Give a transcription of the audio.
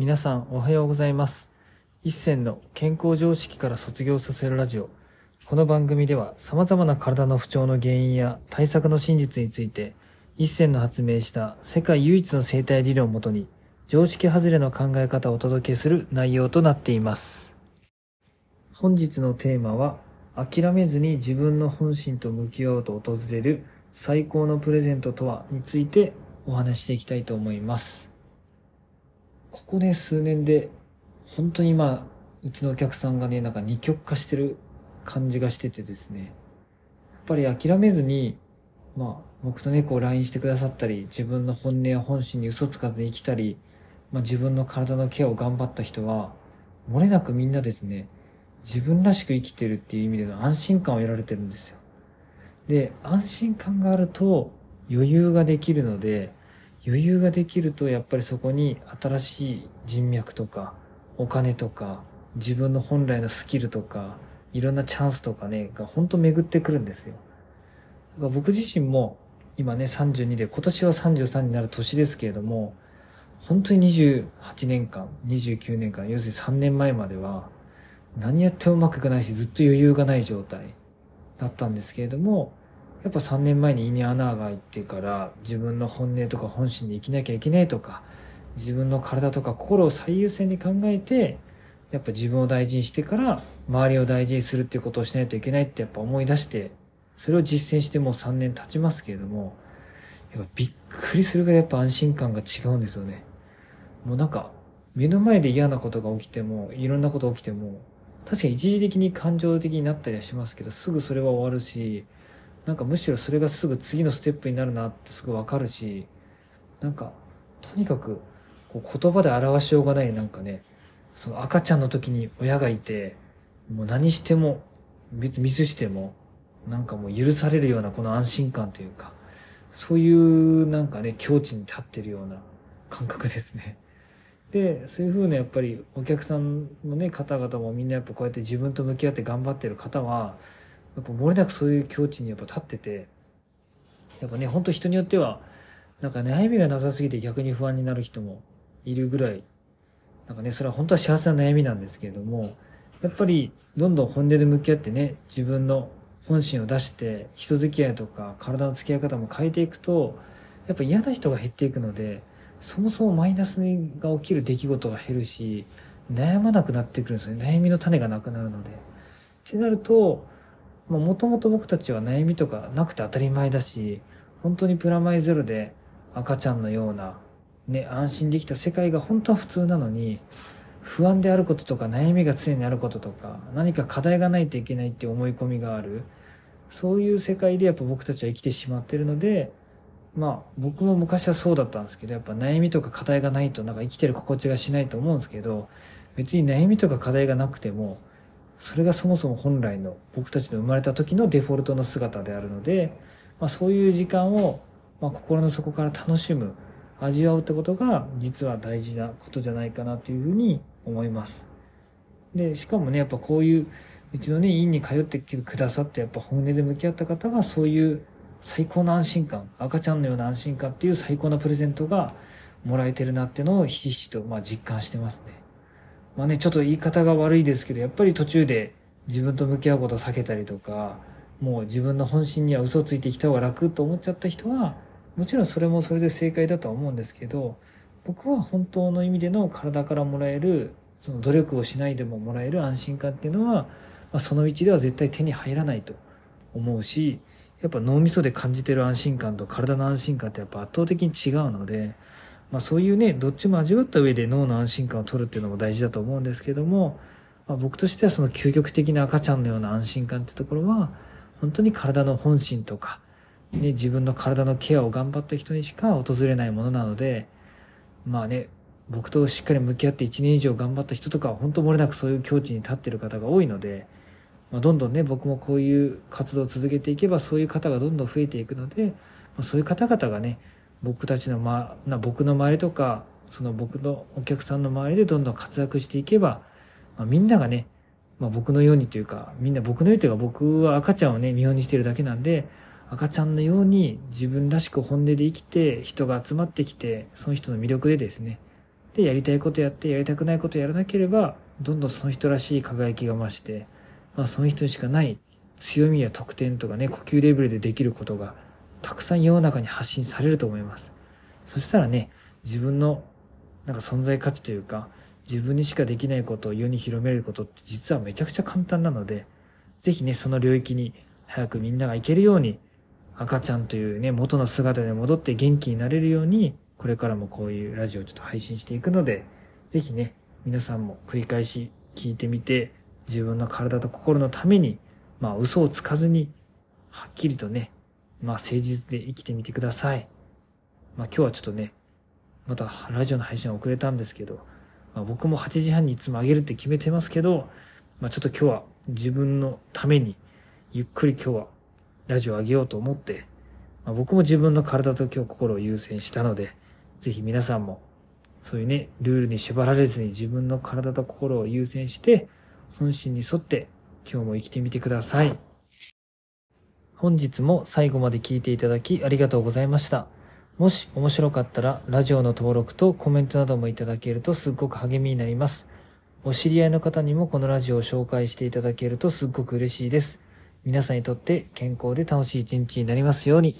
皆さんおはようございます。一銭の健康常識から卒業させるラジオ。この番組では様々な体の不調の原因や対策の真実について、一銭の発明した世界唯一の生態理論をもとに、常識外れの考え方をお届けする内容となっています。本日のテーマは、諦めずに自分の本心と向き合おうと訪れる最高のプレゼントとはについてお話していきたいと思います。ここね、数年で、本当に今、うちのお客さんがね、なんか二極化してる感じがしててですね。やっぱり諦めずに、まあ、僕とね、こう LINE してくださったり、自分の本音や本心に嘘つかずに生きたり、まあ自分の体のケアを頑張った人は、漏れなくみんなですね、自分らしく生きてるっていう意味での安心感を得られてるんですよ。で、安心感があると余裕ができるので、余裕ができるとやっぱりそこに新しい人脈とかお金とか自分の本来のスキルとかいろんなチャンスとかねが本当巡ってくるんですよ。だから僕自身も今ね32で今年は33になる年ですけれども本当に28年間29年間要するに3年前までは何やってもうまくいかないしずっと余裕がない状態だったんですけれどもやっぱ3年前に胃に穴が開いてから自分の本音とか本心で生きなきゃいけないとか自分の体とか心を最優先に考えてやっぱ自分を大事にしてから周りを大事にするっていうことをしないといけないってやっぱ思い出してそれを実践してもう3年経ちますけれどもやっぱびっくりするぐらいやっぱ安心感が違うんですよね。もうなんか目の前で嫌なことが起きてもいろんなこと起きても確かに一時的に感情的になったりはしますけどすぐそれは終わるしなんかむしろそれがすぐ次のステップになるなってすぐわかるし、なんか、とにかく、こう言葉で表しようがないなんかね、その赤ちゃんの時に親がいて、もう何しても、別にミスしても、なんかもう許されるようなこの安心感というか、そういうなんかね、境地に立ってるような感覚ですね。で、そういう風なやっぱりお客さんのね、方々もみんなやっぱこうやって自分と向き合って頑張ってる方は、やっぱ漏れなくそういう境地にやっぱ立ってて、やっぱね、ほんと人によっては、なんか悩みがなさすぎて逆に不安になる人もいるぐらい、なんかね、それは本当は幸せな悩みなんですけれども、やっぱりどんどん本音で向き合ってね、自分の本心を出して、人付き合いとか体の付き合い方も変えていくと、やっぱ嫌な人が減っていくので、そもそもマイナスが起きる出来事が減るし、悩まなくなってくるんですよね。悩みの種がなくなるので。ってなると、もともと僕たちは悩みとかなくて当たり前だし、本当にプラマイゼロで赤ちゃんのような、ね、安心できた世界が本当は普通なのに、不安であることとか悩みが常にあることとか、何か課題がないといけないって思い込みがある。そういう世界でやっぱ僕たちは生きてしまってるので、まあ僕も昔はそうだったんですけど、やっぱ悩みとか課題がないとなんか生きてる心地がしないと思うんですけど、別に悩みとか課題がなくても、それがそもそも本来の僕たちの生まれた時のデフォルトの姿であるので、まあ、そういう時間を、まあ、心の底から楽しむ味わうってことが実は大事なことじゃないかなというふうに思います。でしかもねやっぱこういううちのね院に通ってくださってやっぱ本音で向き合った方はそういう最高の安心感赤ちゃんのような安心感っていう最高なプレゼントがもらえてるなっていうのをひしひしとまあ実感してますね。まあね、ちょっと言い方が悪いですけど、やっぱり途中で自分と向き合うことを避けたりとか、もう自分の本心には嘘ついてきた方が楽と思っちゃった人は、もちろんそれもそれで正解だとは思うんですけど、僕は本当の意味での体からもらえる、その努力をしないでももらえる安心感っていうのは、まあ、その道では絶対手に入らないと思うし、やっぱ脳みそで感じてる安心感と体の安心感ってやっぱ圧倒的に違うので、まあ、そういうねどっちも味わった上で脳の安心感を取るっていうのも大事だと思うんですけども、まあ、僕としてはその究極的な赤ちゃんのような安心感ってところは本当に体の本心とか、ね、自分の体のケアを頑張った人にしか訪れないものなのでまあね僕としっかり向き合って1年以上頑張った人とかは本当漏れなくそういう境地に立ってる方が多いので、まあ、どんどんね僕もこういう活動を続けていけばそういう方がどんどん増えていくので、まあ、そういう方々がね僕たちの、ま、な僕の周りとかその僕のお客さんの周りでどんどん活躍していけば、まあ、みんながね、まあ、僕のようにというかみんな僕のようにというか僕は赤ちゃんをね見本にしてるだけなんで赤ちゃんのように自分らしく本音で生きて人が集まってきてその人の魅力でですねで、やりたいことやって、やりたくないことやらなければ、どんどんその人らしい輝きが増して、まあその人にしかない強みや特典とかね、呼吸レベルでできることが、たくさん世の中に発信されると思います。そしたらね、自分のなんか存在価値というか、自分にしかできないことを世に広めることって実はめちゃくちゃ簡単なので、ぜひね、その領域に早くみんなが行けるように、赤ちゃんというね、元の姿で戻って元気になれるように、これからもこういうラジオをちょっと配信していくので、ぜひね、皆さんも繰り返し聞いてみて、自分の体と心のために、まあ嘘をつかずに、はっきりとね、まあ誠実で生きてみてください。まあ今日はちょっとね、またラジオの配信は遅れたんですけど、まあ、僕も8時半にいつもあげるって決めてますけど、まあちょっと今日は自分のために、ゆっくり今日はラジオあげようと思って、まあ、僕も自分の体と今日心を優先したので、ぜひ皆さんも、そういうね、ルールに縛られずに自分の体と心を優先して、本心に沿って今日も生きてみてください。本日も最後まで聞いていただきありがとうございました。もし面白かったらラジオの登録とコメントなどもいただけるとすっごく励みになります。お知り合いの方にもこのラジオを紹介していただけるとすっごく嬉しいです。皆さんにとって健康で楽しい一日になりますように。